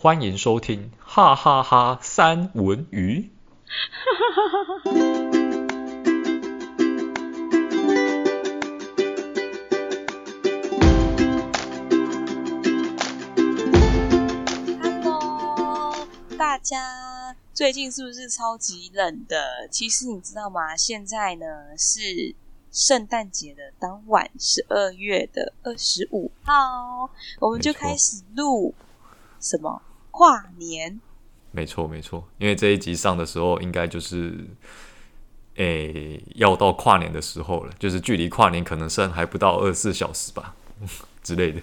欢迎收听哈哈哈三文鱼。Hello，大家最近是不是超级冷的？其实你知道吗？现在呢是圣诞节的当晚，十二月的二十五号，我们就开始录什么？跨年，没错没错，因为这一集上的时候，应该就是，诶、欸，要到跨年的时候了，就是距离跨年可能剩还不到二十四小时吧 之类的。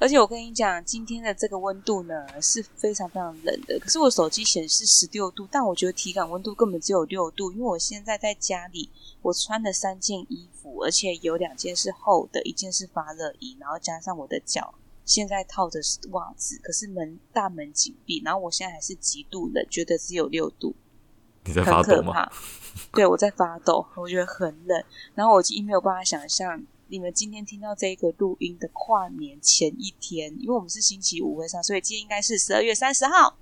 而且我跟你讲，今天的这个温度呢是非常非常冷的，可是我手机显示十六度，但我觉得体感温度根本只有六度，因为我现在在家里，我穿了三件衣服，而且有两件是厚的，一件是发热衣，然后加上我的脚。现在套着袜子，可是门大门紧闭，然后我现在还是极度冷，觉得只有六度，你在发抖吗？很可怕。对，我在发抖，我觉得很冷。然后我已经没有办法想象你们今天听到这个录音的跨年前一天，因为我们是星期五会上，所以今天应该是十二月三十号。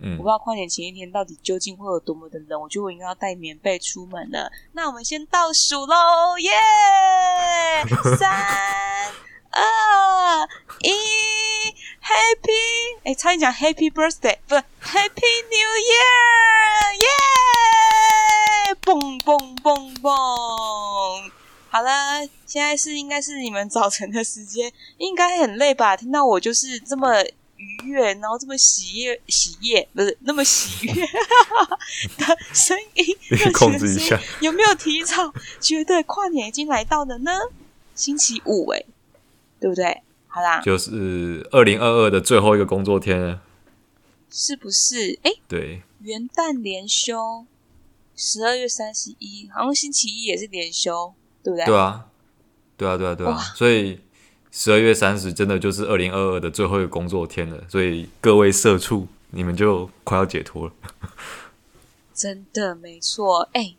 嗯，我不知道跨年前一天到底究竟会有多么的冷，我觉得我应该要带棉被出门了。那我们先倒数喽，耶、yeah! 三。二一，Happy！哎，差点讲 Happy Birthday，不是 Happy New Year！耶！蹦蹦蹦蹦！好了，现在是应该是你们早晨的时间，应该很累吧？听到我就是这么愉悦，然后这么喜悦喜悦，不是那么喜悦的 声音，控制一下，有没有提早觉得跨年已经来到了呢？星期五，哎。对不对？好啦，就是二零二二的最后一个工作天了，是不是？哎，对，元旦连休，十二月三十一，好像星期一也是连休，对不对？对啊，对啊，对啊，对啊，所以十二月三十真的就是二零二二的最后一个工作天了，所以各位社畜，你们就快要解脱了。真的没错，哎，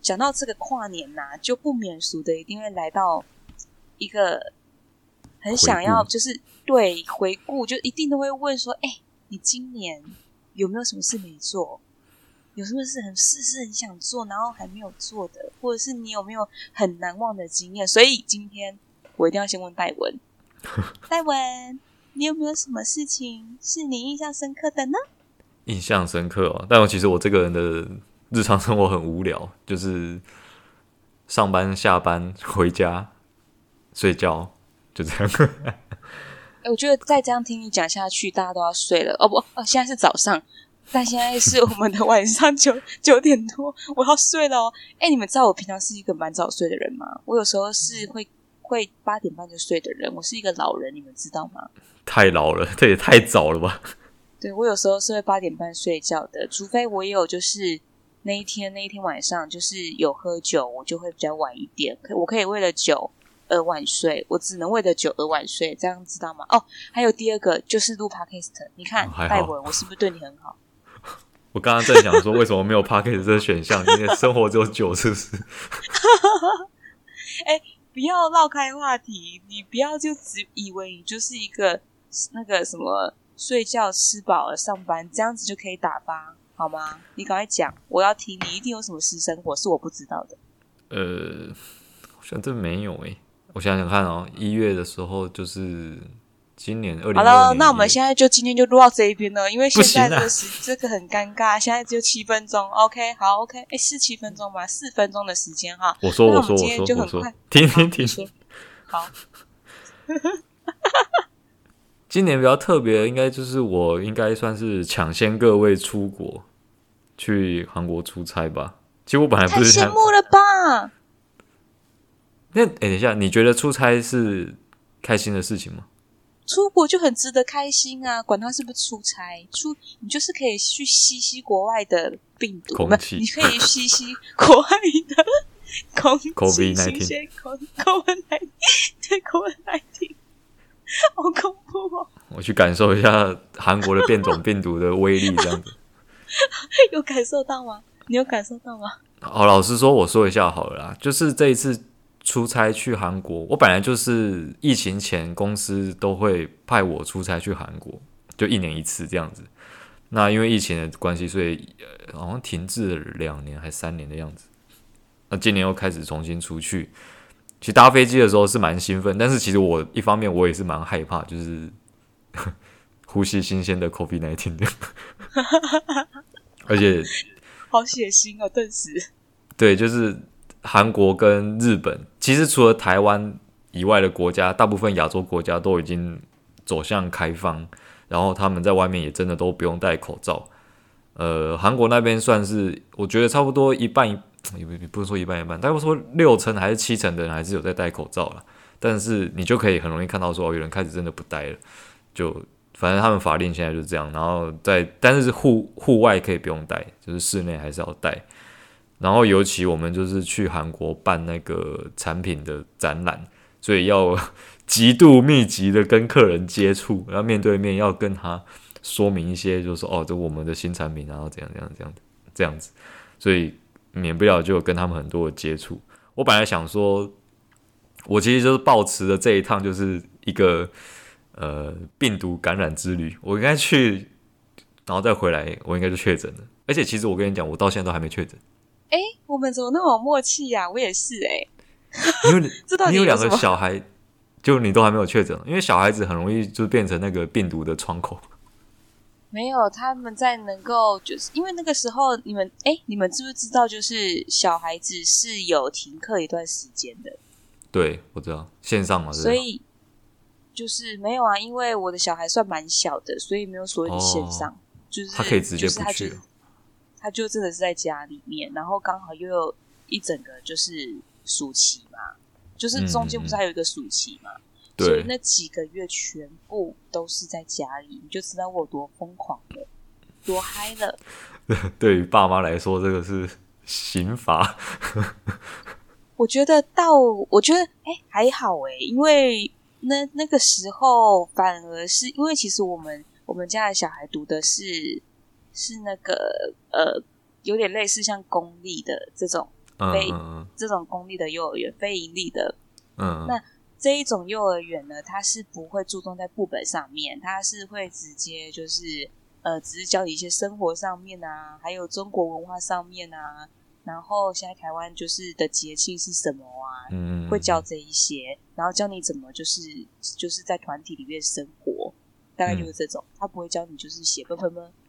讲到这个跨年呐、啊，就不免俗的一定会来到一个。很想要，就是对回顾，就一定都会问说：“哎、欸，你今年有没有什么事没做？有什么事很事是很想做，然后还没有做的，或者是你有没有很难忘的经验？”所以今天我一定要先问戴文，戴文，你有没有什么事情是你印象深刻的呢？印象深刻哦，但我其实我这个人的日常生活很无聊，就是上班、下班、回家、睡觉。就这样。哎、欸，我觉得再这样听你讲下去，大家都要睡了。哦不，哦，现在是早上，但现在是我们的晚上九九点多，我要睡了哦。哎、欸，你们知道我平常是一个蛮早睡的人吗？我有时候是会会八点半就睡的人。我是一个老人，你们知道吗？太老了，这也太早了吧？对，我有时候是会八点半睡觉的，除非我有就是那一天那一天晚上就是有喝酒，我就会比较晚一点。可我可以为了酒。而晚睡，我只能为了酒而晚睡，这样知道吗？哦，还有第二个就是录 podcast，你看戴文，我是不是对你很好？我刚刚在想说，为什么没有 podcast 这个选项？因为生活只有酒，是不是？哎、欸，不要绕开话题，你不要就只以为你就是一个那个什么睡觉吃饱了上班，这样子就可以打发好吗？你赶快讲，我要听，你一定有什么私生活是我不知道的。呃，好像真没有诶、欸。我想想看哦，一月的时候就是今年二零。好了，那我们现在就今天就录到这一边了，因为现在这个时、啊、这个很尴尬，现在只有七分钟。OK，好，OK，哎，是七分钟吗？四分钟的时间哈。我说，我说，我说，我说，停停停。好。今年比较特别的，应该就是我应该算是抢先各位出国去韩国出差吧。其实我本来不是太羡慕了吧。那哎，等一下，你觉得出差是开心的事情吗？出国就很值得开心啊！管他是不是出差，出你就是可以去吸吸国外的病毒，空气，你可以吸吸国外的 空气，COVID-19，新鲜空，COVID-19，对，COVID-19，好恐怖哦！我去感受一下韩国的变种病毒的威力，这样子有感受到吗？你有感受到吗？好，老实说，我说一下好了啦，就是这一次。出差去韩国，我本来就是疫情前公司都会派我出差去韩国，就一年一次这样子。那因为疫情的关系，所以好像停滞了两年还三年的样子。那今年又开始重新出去。其实搭飞机的时候是蛮兴奋，但是其实我一方面我也是蛮害怕，就是 呼吸新鲜的 COVID-19 的，而且好血腥哦，顿时。对，就是韩国跟日本，其实除了台湾以外的国家，大部分亚洲国家都已经走向开放，然后他们在外面也真的都不用戴口罩。呃，韩国那边算是我觉得差不多一半。也不不是说一半一半，大概说六成还是七成的人还是有在戴口罩了，但是你就可以很容易看到说，有人开始真的不戴了，就反正他们法令现在就是这样，然后在但是户户外可以不用戴，就是室内还是要戴，然后尤其我们就是去韩国办那个产品的展览，所以要 极度密集的跟客人接触，然后面对面要跟他说明一些，就是说哦，这我们的新产品，然后怎样怎样怎样这样子，所以。免不了就跟他们很多的接触。我本来想说，我其实就是抱持的这一趟就是一个呃病毒感染之旅。我应该去，然后再回来，我应该就确诊了。而且其实我跟你讲，我到现在都还没确诊。哎、欸，我们怎么那么有默契呀、啊？我也是哎、欸。因为你 有两个小孩，就你都还没有确诊，因为小孩子很容易就变成那个病毒的窗口。没有，他们在能够，就是因为那个时候，你们哎，你们知不知道，就是小孩子是有停课一段时间的。对，我知道，线上嘛，所以就是没有啊，因为我的小孩算蛮小的，所以没有所谓的线上，哦、就是他可以直接不去，他就真的是在家里面，然后刚好又有一整个就是暑期嘛，就是中间不是还有一个暑期嘛。嗯所以那几个月全部都是在家里，你就知道我多疯狂了，多嗨了。对于爸妈来说，这个是刑罚。我觉得到，我觉得哎、欸、还好哎，因为那那个时候反而是因为其实我们我们家的小孩读的是是那个呃有点类似像公立的这种非这种公立的幼儿园，非盈利的嗯，嗯那。这一种幼儿园呢，它是不会注重在课本上面，它是会直接就是呃，只是教你一些生活上面啊，还有中国文化上面啊。然后现在台湾就是的节庆是什么啊？嗯，会教这一些，然后教你怎么就是就是在团体里面生活，大概就是这种。他不会教你就是写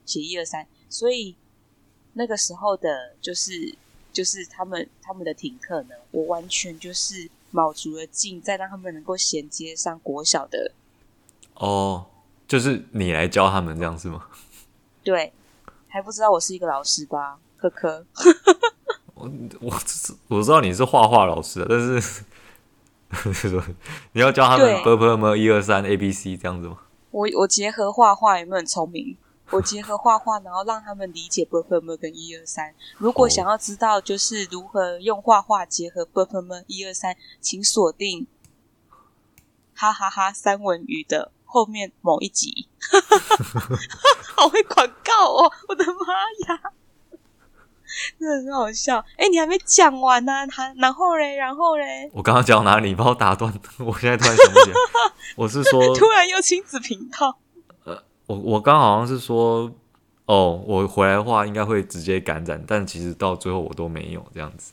写一二三。所以那个时候的，就是就是他们他们的停课呢，我完全就是。卯足了劲，再让他们能够衔接上国小的。哦，就是你来教他们这样是吗？对，还不知道我是一个老师吧？呵呵。我我我知道你是画画老师，但是你要教他们 ㄅ ㄆ 么一二三 A B C 这样子吗？我我结合画画有没有很聪明？我结合画画，然后让他们理解 “burp”、“burp” 跟“一二三”。如果想要知道就是如何用画画结合 “burp”、“burp”、“一二三”，请锁定哈哈哈三文鱼的后面某一集。好会广告哦！我的妈呀，真的很好笑。哎，你还没讲完呢，还然后嘞，然后嘞，我刚刚讲哪里？你不我打断？我现在突然想不起来。我是说，突然又亲子频道。我我刚好像是说，哦，我回来的话应该会直接感染，但其实到最后我都没有这样子。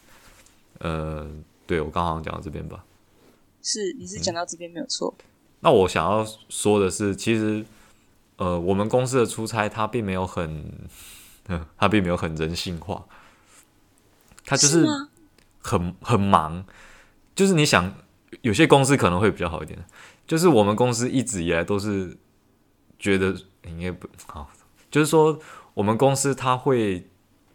呃，对，我刚好像讲到这边吧。是，你是讲到这边没有错。嗯。那我想要说的是，其实，呃，我们公司的出差它并没有很，它并没有很人性化，它就是很很忙。就是你想，有些公司可能会比较好一点，就是我们公司一直以来都是。觉得应该不好，就是说我们公司他会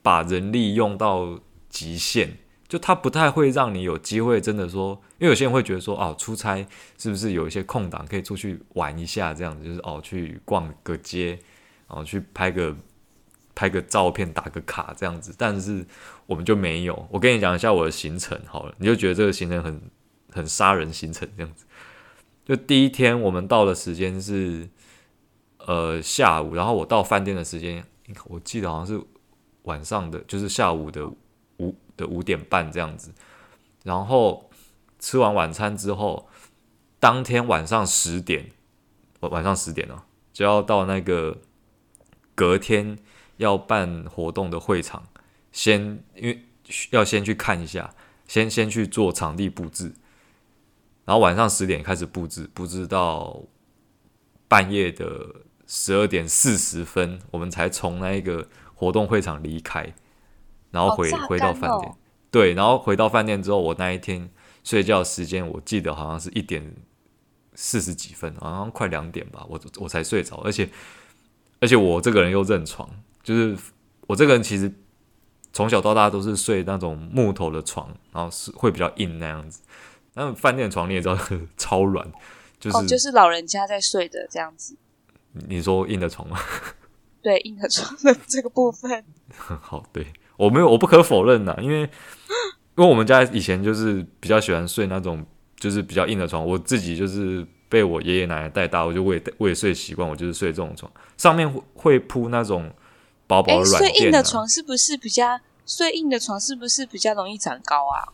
把人力用到极限，就他不太会让你有机会真的说，因为有些人会觉得说，哦，出差是不是有一些空档可以出去玩一下，这样子就是哦，去逛个街，哦，去拍个拍个照片，打个卡这样子，但是我们就没有。我跟你讲一下我的行程好了，你就觉得这个行程很很杀人行程这样子。就第一天我们到的时间是。呃，下午，然后我到饭店的时间，我记得好像是晚上的，就是下午的五的五点半这样子。然后吃完晚餐之后，当天晚上十点，晚晚上十点哦，就要到那个隔天要办活动的会场，先因为要先去看一下，先先去做场地布置，然后晚上十点开始布置，布置到半夜的十二点四十分，我们才从那一个活动会场离开，然后回、哦、回到饭店。对，然后回到饭店之后，我那一天睡觉时间我记得好像是一点四十几分，好像快两点吧，我我才睡着，而且而且我这个人又认床，就是我这个人其实从小到大都是睡那种木头的床，然后是会比较硬那样子。那饭店的床你也知道 超软，就是、哦、就是老人家在睡的这样子。你说硬的床吗？对，硬的床的这个部分。好，对。我没有，我不可否认呐，因为 因为我们家以前就是比较喜欢睡那种就是比较硬的床，我自己就是被我爷爷奶奶带大，我就我也我也睡习惯，我就是睡这种床，上面会会铺那种薄薄的软垫、啊。睡硬的床是不是比较睡硬的床是不是比较容易长高啊？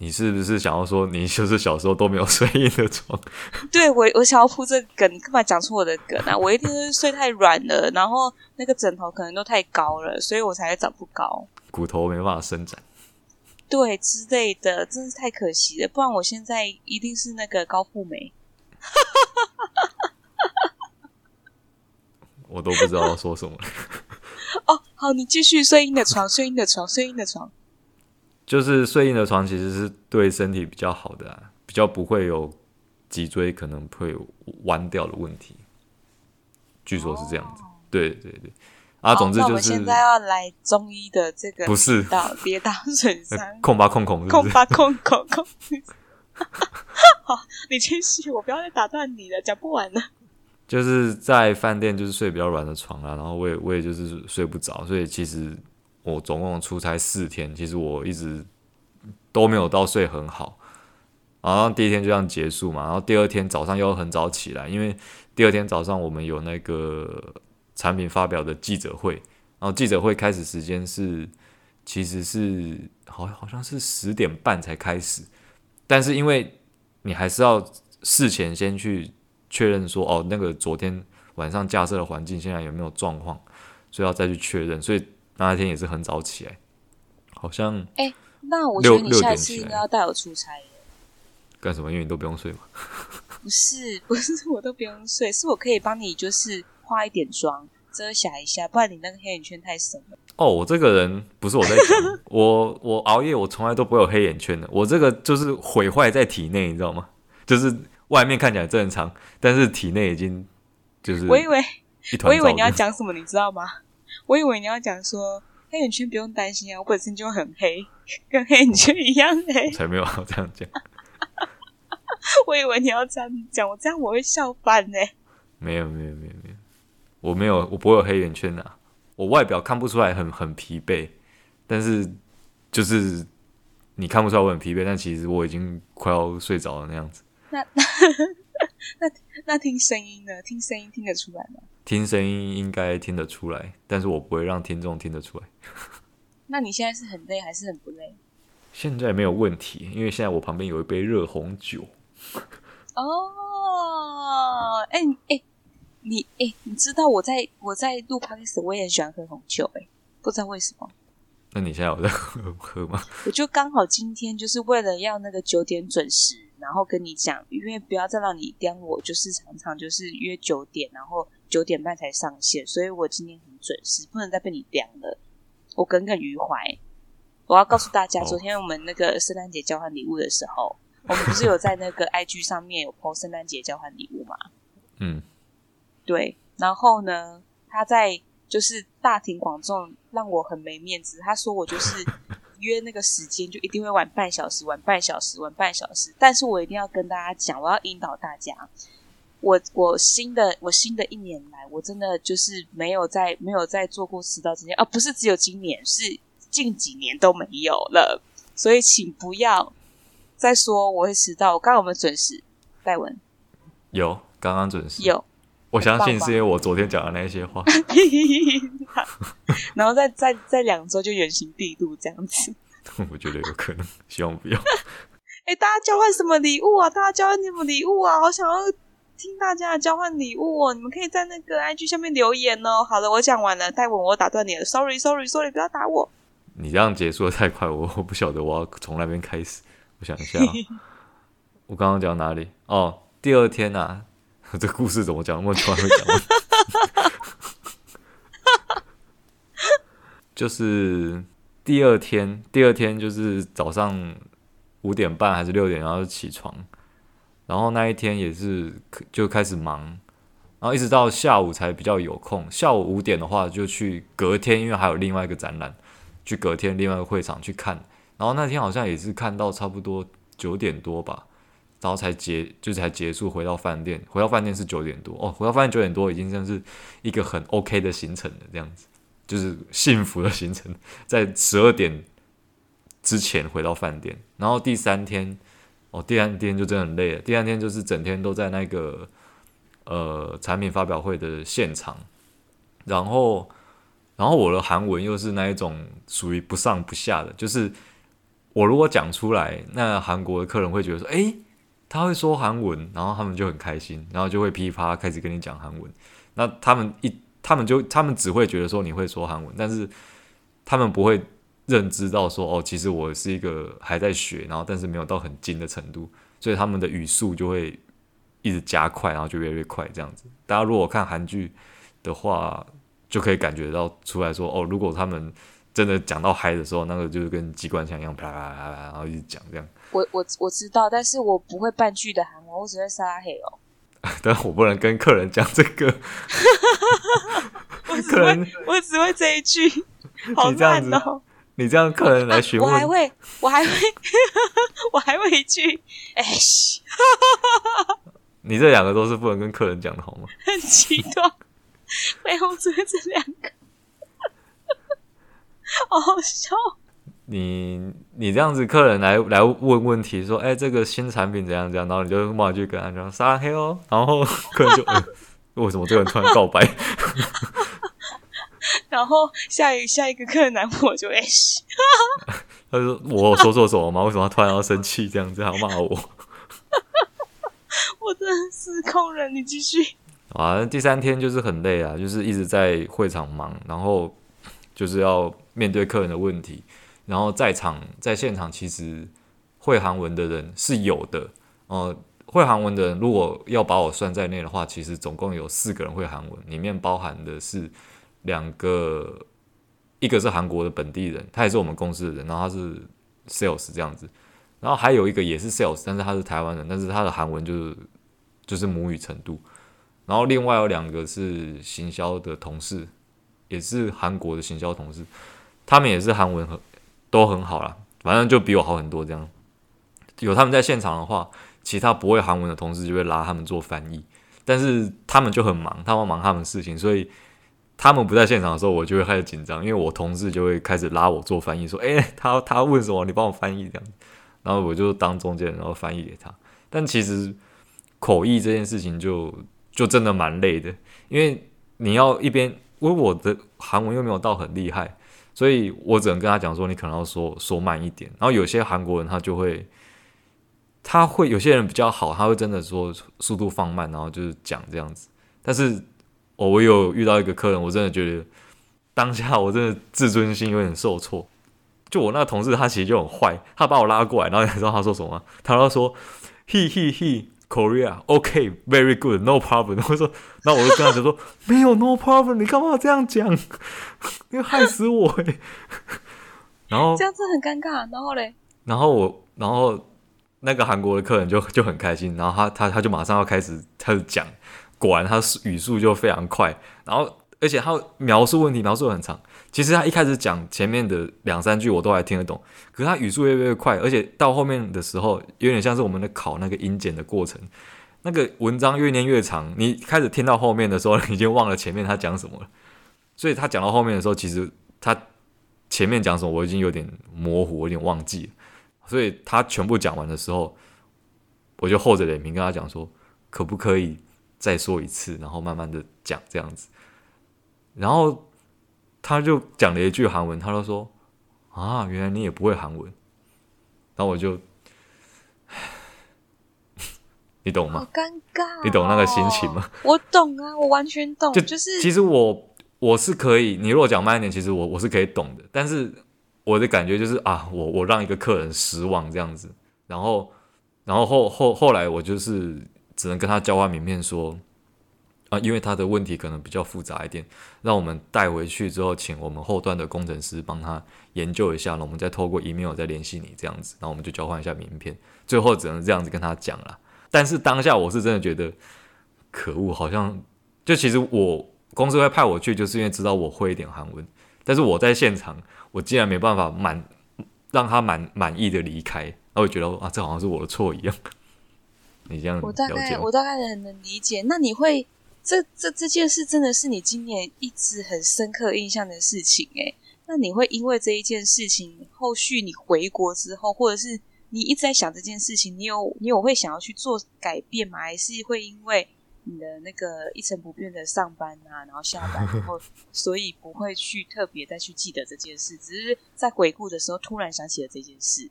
你是不是想要说你就是小时候都没有睡硬的床？对，我我想要铺这个梗，你干嘛讲出我的梗啊？我一定是睡太软了，然后那个枕头可能都太高了，所以我才会长不高。骨头没办法伸展，对之类的，真是太可惜了。不然我现在一定是那个高富美。我都不知道要说什么。哦，好，你继续睡硬的床，睡硬的床，睡硬的床。就是睡硬的床，其实是对身体比较好的啊，比较不会有脊椎可能会弯掉的问题。据说是这样子，哦、对对对。啊，总之就是。我们现在要来中医的这个，不是到跌打损伤，控吧控控，控吧控控控。好，你继续，我不要再打断你了，讲不完了。就是在饭店，就是睡比较软的床啊，然后我也我也就是睡不着，所以其实我总共出差四天，其实我一直都没有到睡很好。然后第一天就这样结束嘛，然后第二天早上又很早起来，因为第二天早上我们有那个。产品发表的记者会，然后记者会开始时间是，其实是好好像是十点半才开始，但是因为你还是要事前先去确认说，哦，那个昨天晚上架设的环境现在有没有状况，所以要再去确认，所以那天也是很早起来，好像哎，那我觉得你下次应该要带我出差干什么？因为你都不用睡嘛？不是，不是我都不用睡，是我可以帮你就是。化一点妆，遮瑕一下，不然你那个黑眼圈太深了。哦，我这个人不是我在讲，我我熬夜，我从来都不会有黑眼圈的。我这个就是毁坏在体内，你知道吗？就是外面看起来正常，但是体内已经就是。我以为，我以为你要讲什么，你知道吗？我以为你要讲说黑眼圈不用担心啊，我本身就很黑，跟黑眼圈一样黑。才没有这样讲。我以为你要这样讲，我这样我会笑翻呢。没有，没有，没有，没有。我没有，我不会有黑眼圈的、啊。我外表看不出来很很疲惫，但是就是你看不出来我很疲惫，但其实我已经快要睡着了那样子。那 那听声音呢？听声音听得出来吗？听声音应该听得出来，但是我不会让听众听得出来。那你现在是很累还是很不累？现在没有问题，因为现在我旁边有一杯热红酒。哦，哎、欸、哎。欸你哎、欸，你知道我在我在录 podcast 我也很喜欢喝红酒哎、欸，不知道为什么。那你现在有在喝喝吗？我就刚好今天就是为了要那个九点准时，然后跟你讲，因为不要再让你颠我，就是常常就是约九点，然后九点半才上线，所以我今天很准时，不能再被你颠了。我耿耿于怀。我要告诉大家，昨天我们那个圣诞节交换礼物的时候，我们不是有在那个 IG 上面有 po 圣诞节交换礼物吗？嗯。对，然后呢，他在就是大庭广众让我很没面子。他说我就是约那个时间就一定会晚半小时，晚半小时，晚半小时。但是我一定要跟大家讲，我要引导大家。我我新的我新的一年来，我真的就是没有在没有在做过迟到这件啊，不是只有今年，是近几年都没有了。所以请不要再说我会迟到。我刚刚有没有准时？戴文有，刚刚准时有。我相信是因为我昨天讲的那些话，然后再再再两周就原形毕露这样子。我觉得有可能，希望不要。哎、欸，大家交换什么礼物啊？大家交换什么礼物啊？好想要听大家的交换礼物哦，你们可以在那个 IG 下面留言哦。好了，我讲完了，戴文，我打断你了，Sorry，Sorry，Sorry，不要打我。你这样结束的太快，我我不晓得我要从那边开始。我想一下，我刚刚讲哪里？哦，第二天啊，这故事怎么讲？那么突然会讲？就是第二天，第二天就是早上五点半还是六点，然后起床，然后那一天也是就开始忙，然后一直到下午才比较有空。下午五点的话就去隔天，因为还有另外一个展览，去隔天另外一个会场去看。然后那天好像也是看到差不多九点多吧，然后才结，就才结束，回到饭店。回到饭店是九点多哦，回到饭店九点多已经算是一个很 OK 的行程了，这样子。就是幸福的行程，在十二点之前回到饭店，然后第三天，哦，第三天就真的很累了。第三天就是整天都在那个呃产品发表会的现场，然后，然后我的韩文又是那一种属于不上不下的，就是我如果讲出来，那韩国的客人会觉得说，诶，他会说韩文，然后他们就很开心，然后就会噼啪开始跟你讲韩文，那他们一。他们就他们只会觉得说你会说韩文，但是他们不会认知到说哦，其实我是一个还在学，然后但是没有到很精的程度，所以他们的语速就会一直加快，然后就越来越快这样子。大家如果看韩剧的话，就可以感觉到出来说哦，如果他们真的讲到嗨的时候，那个就是跟机关枪一样啪啪啪啪，然后一直讲这样。我我我知道，但是我不会半句的韩文，我只会撒黑哦。但我不能跟客人讲这个，我只会我只会这一句，好烂哦！你这样客人来询问，我还会我还会我还会一句，哎西！你这两个都是不能跟客人讲的好吗？很极端，没有，只会这两个，好好笑。你你这样子，客人来来问问题，说，哎，这个新产品怎样怎样，然后你就骂一句跟他讲撒黑哦，然后客人就，为什么这个人突然告白？然后下一下一个客人来问我就哎，他说我说错什么吗？为什么他突然要生气这样子，还要骂我？我真的失控了，你继续。啊，第三天就是很累啊，就是一直在会场忙，然后就是要面对客人的问题。然后在场在现场，其实会韩文的人是有的。呃，会韩文的人，如果要把我算在内的话，其实总共有四个人会韩文，里面包含的是两个，一个是韩国的本地人，他也是我们公司的人，然后他是 sales 这样子，然后还有一个也是 sales，但是他是台湾人，但是他的韩文就是就是母语程度。然后另外有两个是行销的同事，也是韩国的行销同事，他们也是韩文很。都很好啦，反正就比我好很多。这样有他们在现场的话，其他不会韩文的同事就会拉他们做翻译，但是他们就很忙，他们忙他们事情，所以他们不在现场的时候，我就会开始紧张，因为我同事就会开始拉我做翻译，说：“诶，他他问什么，你帮我翻译这样。”然后我就当中间，然后翻译给他。但其实口译这件事情就就真的蛮累的，因为你要一边，因为我的韩文又没有到很厉害。所以我只能跟他讲说，你可能要说说慢一点。然后有些韩国人他就会，他会有些人比较好，他会真的说速度放慢，然后就是讲这样子。但是我有遇到一个客人，我真的觉得当下我真的自尊心有点受挫。就我那个同事，他其实就很坏，他把我拉过来，然后你知道他说什么？他说说，he he Korea, OK, very good, no problem。然后说，那我就跟他讲说，没有 no problem，你干嘛这样讲？你害死我欸！然后这样子很尴尬。然后嘞，然后我，然后那个韩国的客人就就很开心，然后他他他就马上要开始开始讲，果然他语速就非常快，然后而且他描述问题描述很长。其实他一开始讲前面的两三句我都还听得懂，可是他语速越来越快，而且到后面的时候有点像是我们的考那个音检的过程，那个文章越念越长，你开始听到后面的时候，已经忘了前面他讲什么了。所以他讲到后面的时候，其实他前面讲什么我已经有点模糊，有点忘记了。所以他全部讲完的时候，我就厚着脸皮跟他讲说，可不可以再说一次，然后慢慢的讲这样子，然后。他就讲了一句韩文，他就说：“啊，原来你也不会韩文。”然后我就，你懂吗？好尴尬，你懂那个心情吗？我懂啊，我完全懂。就就是，其实我我是可以，你如果讲慢一点，其实我我是可以懂的。但是我的感觉就是啊，我我让一个客人失望这样子，然后然后后后后来我就是只能跟他交换名片说。啊，因为他的问题可能比较复杂一点，让我们带回去之后，请我们后端的工程师帮他研究一下，然后我们再透过 email 再联系你这样子，然后我们就交换一下名片，最后只能这样子跟他讲了。但是当下我是真的觉得可恶，好像就其实我公司会派我去，就是因为知道我会一点韩文，但是我在现场，我竟然没办法满让他满满意的离开，然后我觉得啊，这好像是我的错一样。你这样我大概我大概很能理解，那你会？这这这件事真的是你今年一直很深刻印象的事情诶，那你会因为这一件事情，后续你回国之后，或者是你一直在想这件事情，你有你有会想要去做改变吗？还是会因为你的那个一成不变的上班啊，然后下班然后，所以不会去特别再去记得这件事，只是在回顾的时候突然想起了这件事。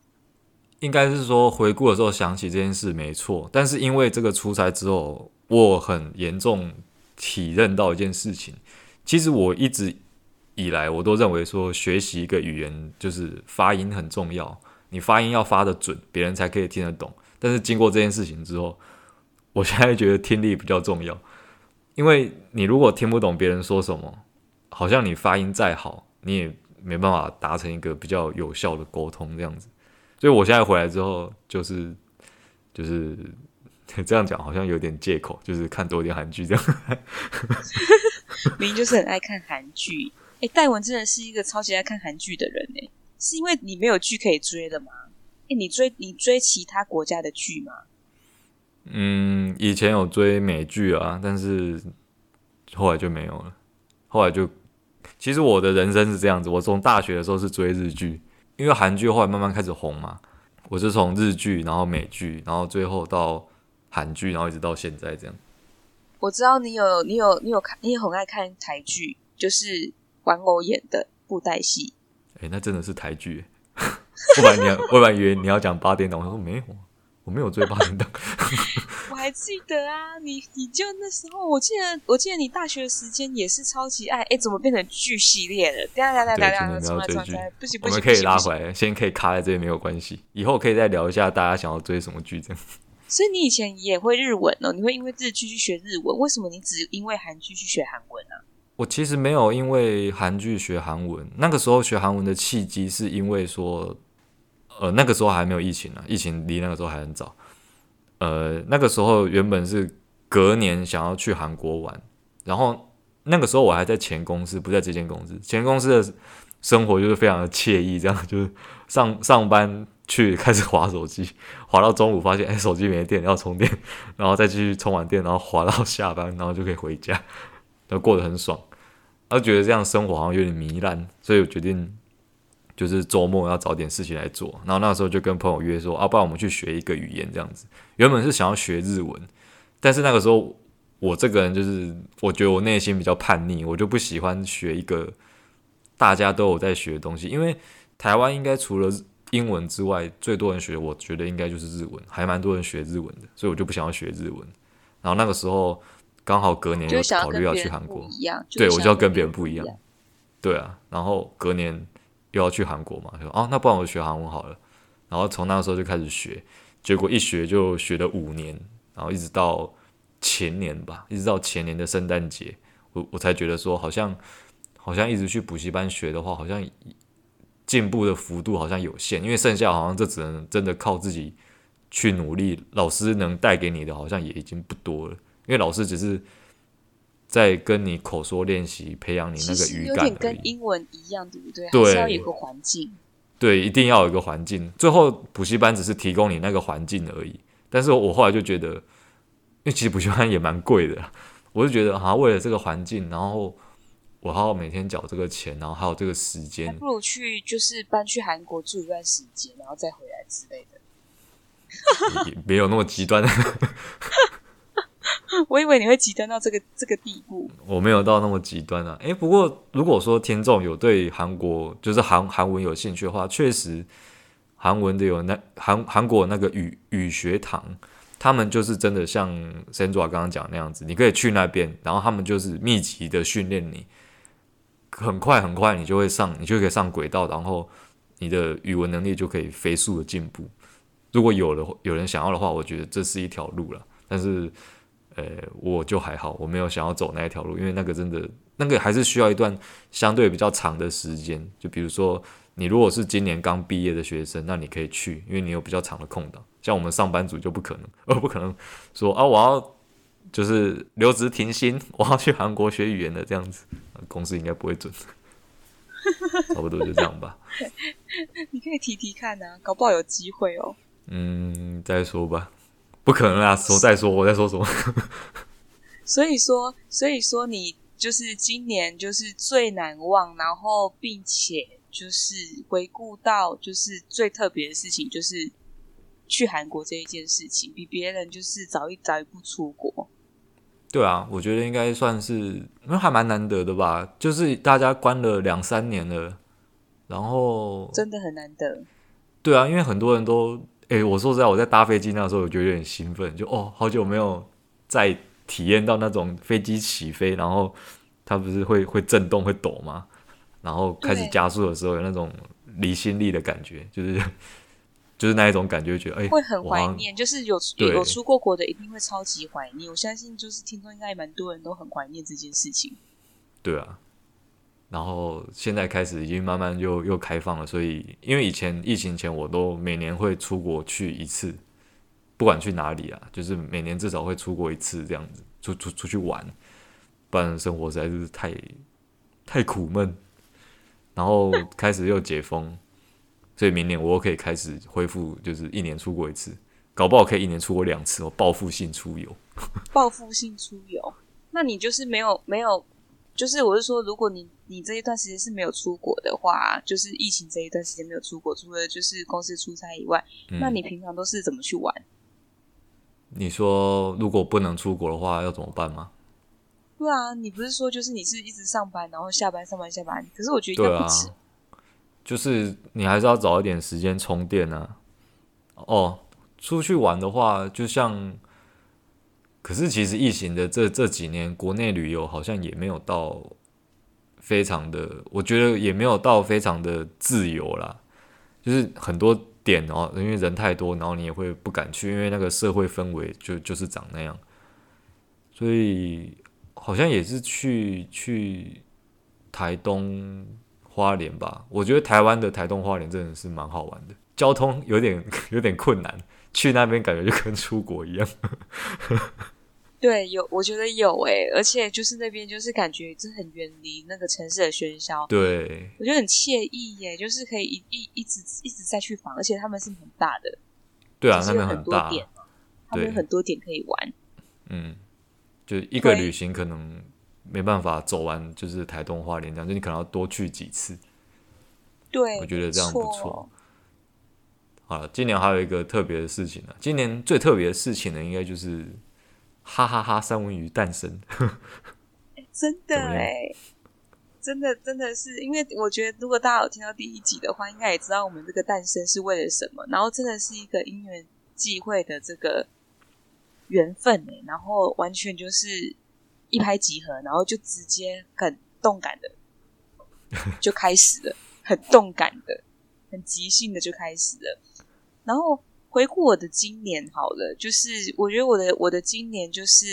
应该是说回顾的时候想起这件事没错，但是因为这个出差之后，我很严重。体认到一件事情，其实我一直以来我都认为说，学习一个语言就是发音很重要，你发音要发得准，别人才可以听得懂。但是经过这件事情之后，我现在觉得听力比较重要，因为你如果听不懂别人说什么，好像你发音再好，你也没办法达成一个比较有效的沟通这样子。所以我现在回来之后，就是就是。这样讲好像有点借口，就是看多点韩剧这样。明明就是很爱看韩剧，哎，戴文真的是一个超级爱看韩剧的人哎，是因为你没有剧可以追的吗？哎，你追你追其他国家的剧吗？嗯，以前有追美剧啊，但是后来就没有了。后来就，其实我的人生是这样子，我从大学的时候是追日剧，因为韩剧后来慢慢开始红嘛，我是从日剧，然后美剧，然后最后到。韩剧，然后一直到现在这样。我知道你有你有你有看，你也很爱看台剧，就是玩偶演的布袋戏。哎、欸，那真的是台剧。我本来你要，我本来以为你要讲八点档，我说没有，我没有追八点档。我还记得啊，你你就那时候，我记得我记得你大学的时间也是超级爱。哎、欸，怎么变成剧系列了？等下等下等下等下，重来重来，不行不行，我们可以拉回来，先可以卡在这边没有关系，以后可以再聊一下大家想要追什么剧这样。所以你以前也会日文哦？你会因为日剧去学日文？为什么你只因为韩剧去学韩文呢？我其实没有因为韩剧学韩文。那个时候学韩文的契机是因为说，呃，那个时候还没有疫情呢，疫情离那个时候还很早。呃，那个时候原本是隔年想要去韩国玩，然后那个时候我还在前公司，不在这间公司。前公司的生活就是非常的惬意，这样就是上上班。去开始滑手机，滑到中午发现 哎、手机没电要充电，然后再继续充完电，然后滑到下班，然后就可以回家，然后过得很爽。然后觉得这样生活好像有点糜烂，所以我决定就是周末要找点事情来做。然后那时候就跟朋友约说，啊，不然我们去学一个语言这样子。原本是想要学日文，但是那个时候我这个人就是我觉得我内心比较叛逆，我就不喜欢学一个大家都有在学的东西，因为台湾应该除了英文之外，最多人学，我觉得应该就是日文，还蛮多人学日文的，所以我就不想要学日文。然后那个时候刚好隔年又考虑要去韩国，对，我就要跟别人不一样，对啊。然后隔年又要去韩国嘛，就说哦，那不然我学韩文好了。然后从那个时候就开始学，结果一学就学了五年，然后一直到前年吧，一直到前年的圣诞节，我我才觉得说，好像好像一直去补习班学的话，好像。进步的幅度好像有限，因为剩下好像这只能真的靠自己去努力。老师能带给你的好像也已经不多了，因为老师只是在跟你口说练习，培养你那个语感。有点跟英文一样，对不对？对，还是要有个环境。对，一定要有一个环境。最后补习班只是提供你那个环境而已。但是我后来就觉得，因为其实补习班也蛮贵的，我就觉得好像为了这个环境，然后。我还要每天缴这个钱，然后还有这个时间，还不如去就是搬去韩国住一段时间，然后再回来之类的。也没有那么极端。我以为你会极端到这个这个地步。我没有到那么极端啊。诶，不过如果说听众有对韩国就是韩韩文有兴趣的话，确实韩文的有那韩韩国那个语语学堂他们就是真的像 Sandra 刚刚讲那样子，你可以去那边，然后他们就是密集的训练你，很快很快你就会上，你就可以上轨道，然后你的语文能力就可以飞速的进步。如果有了有人想要的话，我觉得这是一条路了。但是，呃，我就还好，我没有想要走那一条路，因为那个真的那个还是需要一段相对比较长的时间。就比如说，你如果是今年刚毕业的学生，那你可以去，因为你有比较长的空档。像我们上班族就不可能，呃，不可能说啊，我要就是留职停薪，我要去韩国学语言的这样子，公司应该不会准，差不多就这样吧。你可以提提看啊，搞不好有机会哦。嗯，再说吧，不可能啊，说再说，我在说什么？所以说，所以说你就是今年就是最难忘，然后并且就是回顾到就是最特别的事情就是。去韩国这一件事情，比别人就是早一早一步出国。对啊，我觉得应该算是，因为还蛮难得的吧。就是大家关了两三年了，然后真的很难得。对啊，因为很多人都，哎，我说实在，我在搭飞机那时候，我觉得有点兴奋，就哦，好久没有再体验到那种飞机起飞，然后它不是会会震动、会抖吗？然后开始加速的时候，有那种离心力的感觉，就是。就是那一种感觉，觉得哎，会很怀念。就是有有有出过国的，一定会超级怀念。我相信，就是听众应该也蛮多人都很怀念这件事情。对啊，然后现在开始已经慢慢又又开放了，所以因为以前疫情前我都每年会出国去一次，不管去哪里啊，就是每年至少会出国一次这样子，出出出去玩，不然生活实在是太太苦闷。然后开始又解封。所以明年我又可以开始恢复，就是一年出国一次，搞不好可以一年出国两次哦，报复性出游。报复性出游，那你就是没有没有，就是我是说，如果你你这一段时间是没有出国的话，就是疫情这一段时间没有出国，除了就是公司出差以外，嗯，那你平常都是怎么去玩？你说如果不能出国的话，要怎么办吗？对啊，你不是说就是你是一直上班，然后下班上班下班，可是我觉得应该不止。就是你还是要找一点时间充电啊。哦，出去玩的话，就像，可是其实疫情的这这几年，国内旅游好像也没有到非常的，我觉得也没有到非常的自由啦。就是很多点哦，因为人太多，然后你也会不敢去，因为那个社会氛围就就是长那样。所以好像也是去去台东。花莲吧，我觉得台湾的台东花莲真的是蛮好玩的，交通有点 有点困难，去那边感觉就跟出国一样。对，有我觉得有诶、欸，而且就是那边就是感觉是很远离那个城市的喧嚣。对，我觉得很惬意耶，就是可以一一一直一直在去访，而且他们是很大的。对啊，他们很大，他们有很多点可以玩。嗯，就一个旅行可能。没办法走完，就是台东花莲这样，就你可能要多去几次。对，我觉得这样不错。好了，今年还有一个特别的事情呢。今年最特别的事情呢，应该就是哈哈哈哈三文鱼诞生。欸、真的哎，真的真的是，因为我觉得如果大家有听到第一集的话，应该也知道我们这个诞生是为了什么。然后真的是一个因缘际会的这个缘分哎，然后完全就是。一拍即合，然后就直接很动感的 就开始了，很动感的、很即兴的就开始了。然后回顾我的今年好了，就是我觉得我的我的今年就是，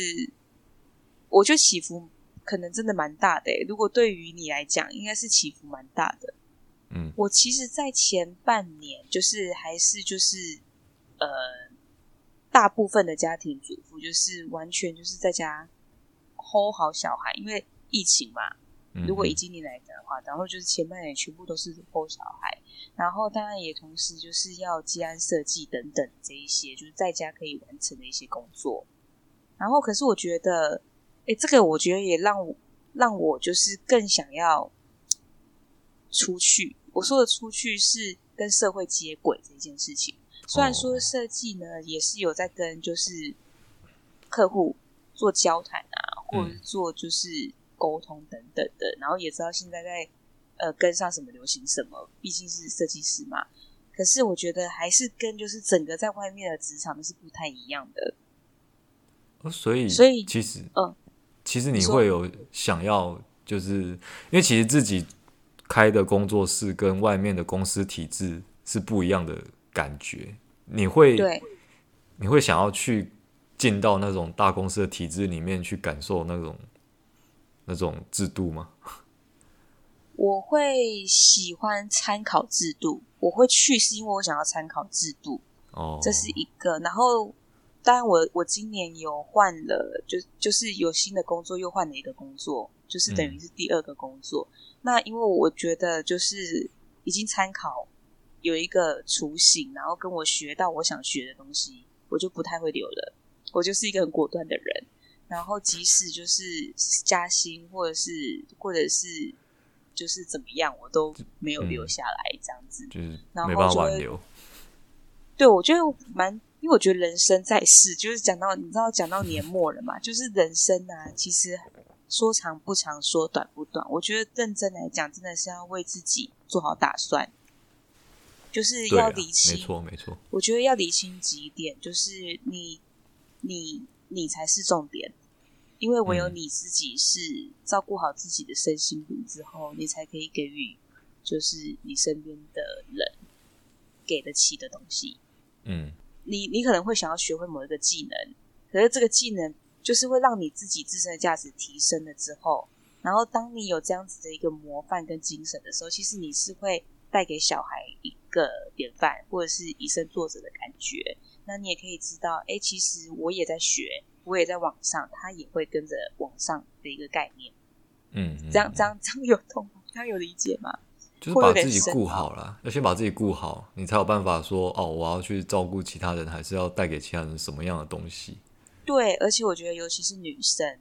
我觉得起伏可能真的蛮大的。如果对于你来讲，应该是起伏蛮大的。嗯，我其实，在前半年就是还是就是呃，大部分的家庭主妇就是完全就是在家。Hold 好小孩，因为疫情嘛。如果以今年来讲的话，然后就是前半年全部都是 hold 小孩，然后当然也同时就是要接案设计等等这一些，就是在家可以完成的一些工作。然后，可是我觉得，哎，这个我觉得也让我让我就是更想要出去。我说的出去是跟社会接轨这件事情。虽然说设计呢，也是有在跟就是客户做交谈啊。或者是做就是沟通等等的，然后也知道现在在呃跟上什么流行什么，毕竟是设计师嘛。可是我觉得还是跟就是整个在外面的职场是不太一样的。哦，所以所以其实，嗯，其实你会有想要，就是因为其实自己开的工作室跟外面的公司体制是不一样的感觉。你会对，你会想要去进到那种大公司的体制里面去感受那种那种制度吗？我会喜欢参考制度，我会去是因为我想要参考制度，哦，这是一个。然后，当然我我今年有换了，就就是有新的工作，又换了一个工作，就是等于是第二个工作。嗯、那因为我觉得就是已经参考有一个雏形，然后跟我学到我想学的东西，我就不太会留了。我就是一个很果断的人，然后即使就是加薪或者是或者是。就是怎么样，我都没有留下来，这样子，嗯、就是没办法挽留。对，我觉得蛮，因为我觉得人生在世，就是讲到你知道，讲到年末了嘛，就是人生啊，其实说长不长，说短不短。我觉得认真来讲，真的是要为自己做好打算，就是要理清，没错没错。我觉得要理清几点，就是你你你才是重点。因为唯有你自己是照顾好自己的身心灵之后，嗯、你才可以给予，就是你身边的人给得起的东西。嗯，你你可能会想要学会某一个技能，可是这个技能就是会让你自己自身的价值提升了之后，然后当你有这样子的一个模范跟精神的时候，其实你是会带给小孩一个典范，或者是以身作则的感觉。那你也可以知道，哎，其实我也在学。我也在网上，他也会跟着网上的一个概念，嗯，这样这样这样有懂吗？这样有理解吗？就是把自己顾好了，要先把自己顾好，你才有办法说哦，我要去照顾其他人，还是要带给其他人什么样的东西？对，而且我觉得，尤其是女生，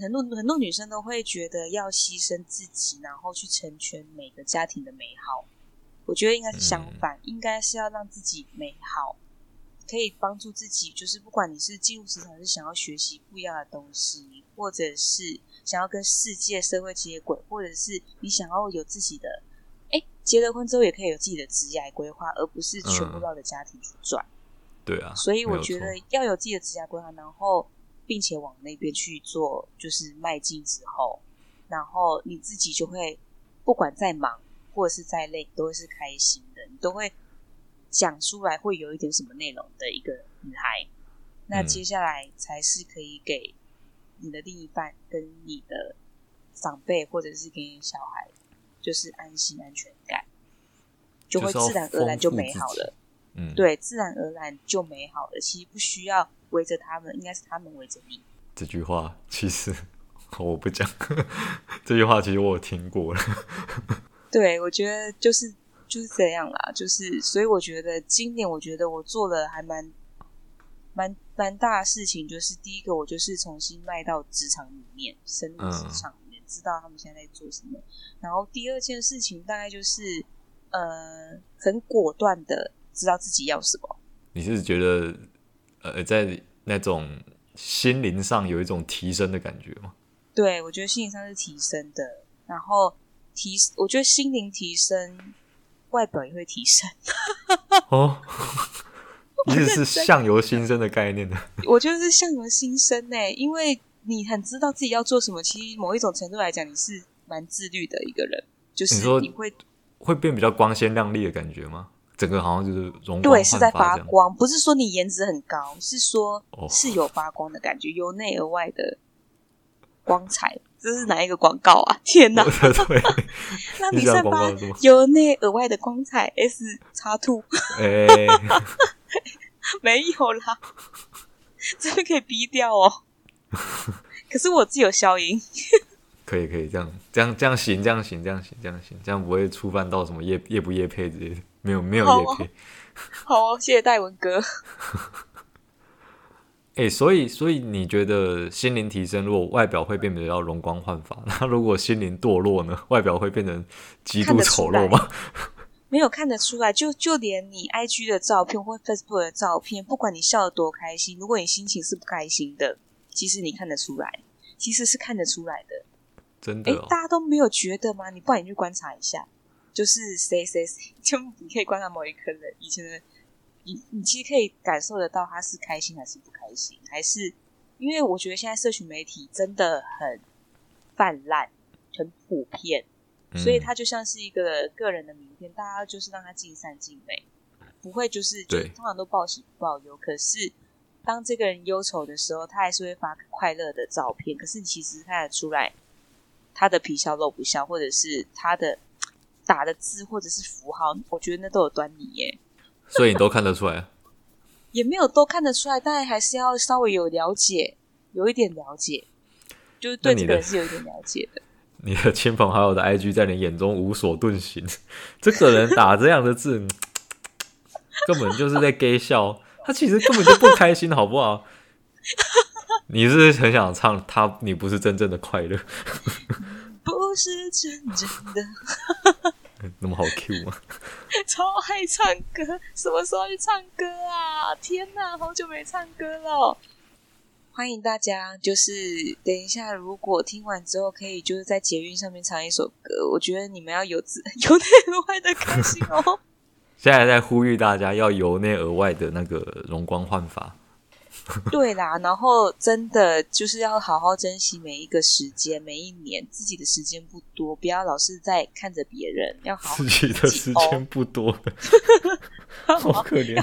很多很多女生都会觉得要牺牲自己，然后去成全每个家庭的美好。我觉得应该是相反，嗯、应该是要让自己美好。可以帮助自己，就是不管你是进入职场，是想要学习不一样的东西，或者是想要跟世界社会接轨，或者是你想要有自己的，哎，结了婚之后也可以有自己的职业规划，而不是全部绕着家庭去转。嗯，对啊，所以我觉得要有自己的职业规划，然后并且往那边去做，就是迈进之后，然后你自己就会不管再忙或者是再累，都会是开心的，你都会。讲出来会有一点什么内容的一个女孩，那接下来才是可以给你的另一半跟你的长辈，或者是给你小孩，就是安心安全感，就会自然而然就美好了。嗯，对，自然而然就美好了。其实不需要围着他们，应该是他们围着你。这句话其实 我不讲，这句话其实我有听过了。对，我觉得就是。就是这样啦，就是所以我觉得今年我觉得我做了还蛮蛮蛮大的事情，就是第一个我就是重新迈到职场里面，深入职场里面，嗯、知道他们现在在做什么。然后第二件事情大概就是呃很果断的知道自己要什么。你是觉得呃在那种心灵上有一种提升的感觉吗？对，我觉得心灵上是提升的，然后提我觉得心灵提升。外表也会提升哦，意思是相由心生的概念呢？我觉得是相由心生呢，因为你很知道自己要做什么。其实某一种程度来讲，你是蛮自律的一个人。就是你会你会变比较光鲜亮丽的感觉吗？整个好像就是容对，是在发光，不是说你颜值很高，是说是有发光的感觉，由内而外的光彩。这是哪一个广告啊？天哪！让 你散发由内而外的光彩。S 叉 Two，哎，没有啦，这个可以逼掉哦。可是我自己有消音，可以可以这样这样这样行这样行这样行这样行这样不会触犯到什么夜夜不夜配之类的，没有没有夜配。好哦，谢谢戴文哥。哎、欸，所以，所以你觉得心灵提升，如果外表会变得比较容光焕发，那如果心灵堕落呢？外表会变成极度丑陋吗？没有看得出来，就就连你 IG 的照片或 Facebook 的照片，不管你笑得多开心，如果你心情是不开心的，其实你看得出来，其实是看得出来的。真的、哦？哎、欸，大家都没有觉得吗？你不然你去观察一下，就是谁谁谁，就你可以观察某一个人以前的，你你其实可以感受得到他是开心还是不开心，还是因为我觉得现在社群媒体真的很泛滥、很普遍，所以它就像是一个个人的名片，大家就是让他尽善尽美，不会就是就通常都报喜不报忧，可是。当这个人忧愁的时候，他还是会发快乐的照片。可是你其实看得出来，他的皮笑肉不笑，或者是他的打的字，或者是符号，我觉得那都有端倪耶。所以你都看得出来？也没有都看得出来，但还是要稍微有了解，有一点了解，就是对这个人是有一点了解的。你的亲朋好友的 IG 在你眼中无所遁形，这个人打这样的字，根本就是在 gay 笑。他其实根本就不开心，好不好？你是很想唱他？你不是真正的快乐，不是真正的。那么好 Q 吗？超爱唱歌，什么时候去唱歌啊？天哪，好久没唱歌了！欢迎大家，就是等一下，如果听完之后，可以就是在捷运上面唱一首歌。我觉得你们要有自 由内而外的开心哦。现在在呼吁大家要由内而外的那个容光焕发。对啦，然后真的就是要好好珍惜每一个时间，每一年自己的时间不多，不要老是在看着别人，要好好自己，的时间不多，好可怜。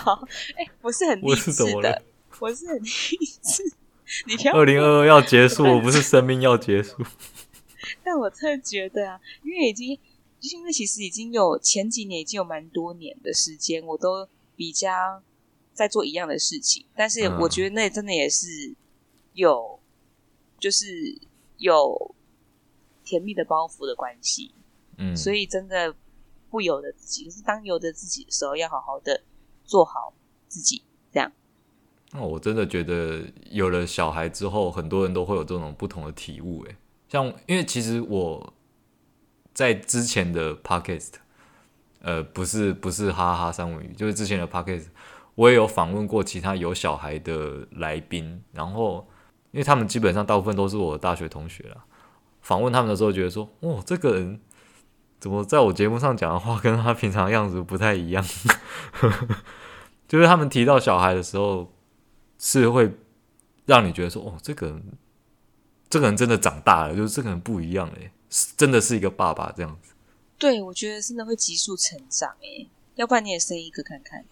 哎、欸，我是很励志的，我是很励志。你二零二二要结束，我不是生命要结束。但我真的觉得啊，因为已经。因为其实已经有前几年已经有蛮多年的时间，我都比较在做一样的事情，但是我觉得那真的也是有，就是有甜蜜的包袱的关系，嗯，所以真的不由得自己，可是当由得自己的时候，要好好的做好自己，这样。那我真的觉得有了小孩之后，很多人都会有这种不同的体悟，诶，像因为其实我。在之前的 podcast，呃，不是不是哈哈三文鱼，就是之前的 podcast，我也有访问过其他有小孩的来宾，然后因为他们基本上大部分都是我的大学同学啦，访问他们的时候觉得说，哦，这个人怎么在我节目上讲的话跟他平常样子不太一样，就是他们提到小孩的时候，是会让你觉得说，哦，这个人，这个人真的长大了，就是这个人不一样了耶。真的是一个爸爸这样子，对，我觉得真的会急速成长诶，要不然你也生一个看看。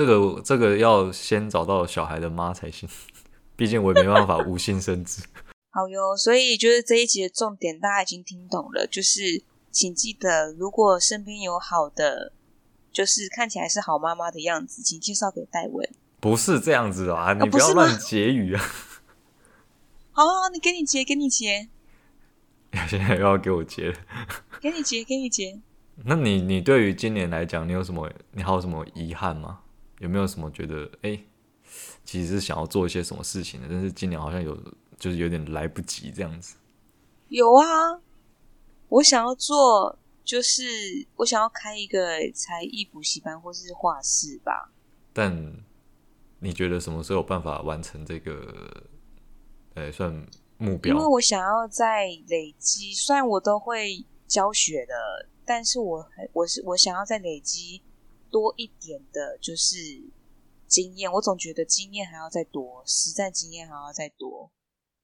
这个这个要先找到小孩的妈才行，毕竟我也没办法无性生殖。好哟，所以就是这一集的重点大家已经听懂了，就是请记得，如果身边有好的，就是看起来是好妈妈的样子，请介绍给戴文。不是这样子啊，你不要乱结语啊。好，好，好，你给你结，给你结。现在又要给我结了，给你结，给你结。那你你对于今年来讲，你有什么？你还有什么遗憾吗？有没有什么觉得哎、欸，其实是想要做一些什么事情的，但是今年好像有，就是有点来不及这样子。有啊，我想要做，就是我想要开一个才艺补习班或是画室吧。但你觉得什么时候有办法完成这个？呃、欸，算。目标，因为我想要在累积，虽然我都会教学的，但是我我是我想要在累积多一点的，就是经验。我总觉得经验还要再多，实战经验还要再多。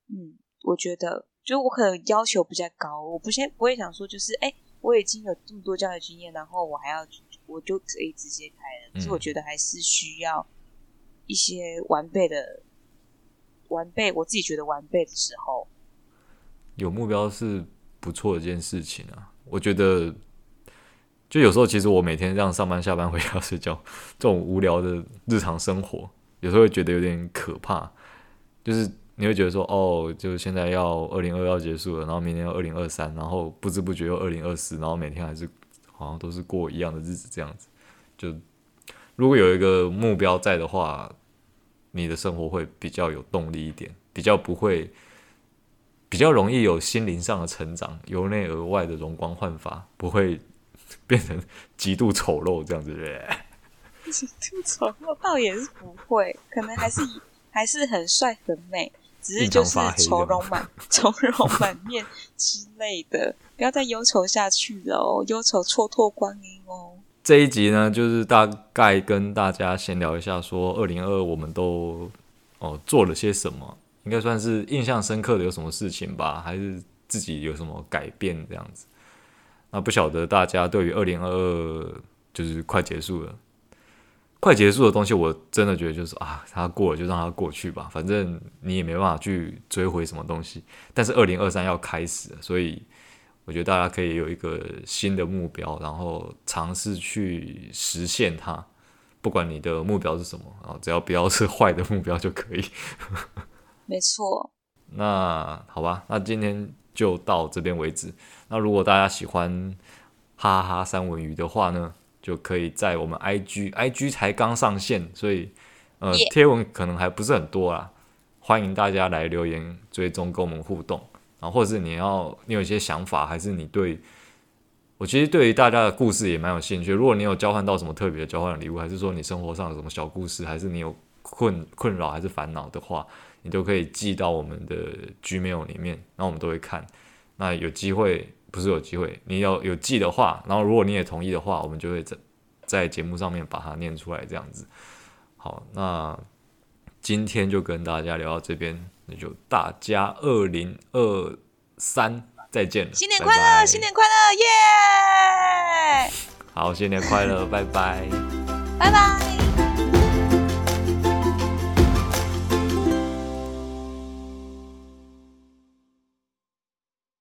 嗯，我觉得，就我可能要求比较高，我不先不会想说，就是哎，我已经有这么多教学经验，然后我还要我就可以直接开了。可是我觉得还是需要一些完备的。完备，我自己觉得完备的时候，有目标是不错的一件事情啊。我觉得，就有时候其实我每天这样上班、下班、回家睡觉，这种无聊的日常生活，有时候会觉得有点可怕。就是你会觉得说，哦，就是现在要二零二要结束了，然后明年要二零二三，然后不知不觉又二零二四，然后每天还是好像都是过一样的日子这样子。就如果有一个目标在的话。你的生活会比较有动力一点，比较不会，比较容易有心灵上的成长，由内而外的容光焕发，不会 变成极度丑陋这样子。极度丑陋倒也是不会，可能还是 还是很帅很美，只是就是愁容满 愁容满面之类的，不要再忧愁下去了哦，忧愁蹉跎光阴哦。这一集呢，就是大概跟大家闲聊一下，说二零二二我们都哦做了些什么，应该算是印象深刻的有什么事情吧，还是自己有什么改变这样子。那不晓得大家对于二零二二就是快结束了，快结束的东西，我真的觉得就是啊，它过了就让它过去吧，反正你也没办法去追回什么东西。但是二零二三要开始了，所以。我觉得大家可以有一个新的目标，然后尝试去实现它。不管你的目标是什么啊，只要不要是坏的目标就可以。没错。那好吧，那今天就到这边为止。那如果大家喜欢哈哈三文鱼的话呢，就可以在我们 IG，IG 才刚上线，所以呃贴文可能还不是很多啦。欢迎大家来留言追踪跟我们互动。啊，或者是你要你有一些想法，还是你对我其实对于大家的故事也蛮有兴趣。如果你有交换到什么特别的交换礼物，还是说你生活上有什么小故事，还是你有困困扰还是烦恼的话，你都可以寄到我们的 Gmail 里面，然后我们都会看。那有机会不是有机会，你要有寄的话，然后如果你也同意的话，我们就会在在节目上面把它念出来，这样子。好，那今天就跟大家聊到这边。那就大家二零二三再见了，新年快乐，新年快乐，耶！好，新年快乐，拜拜，拜拜。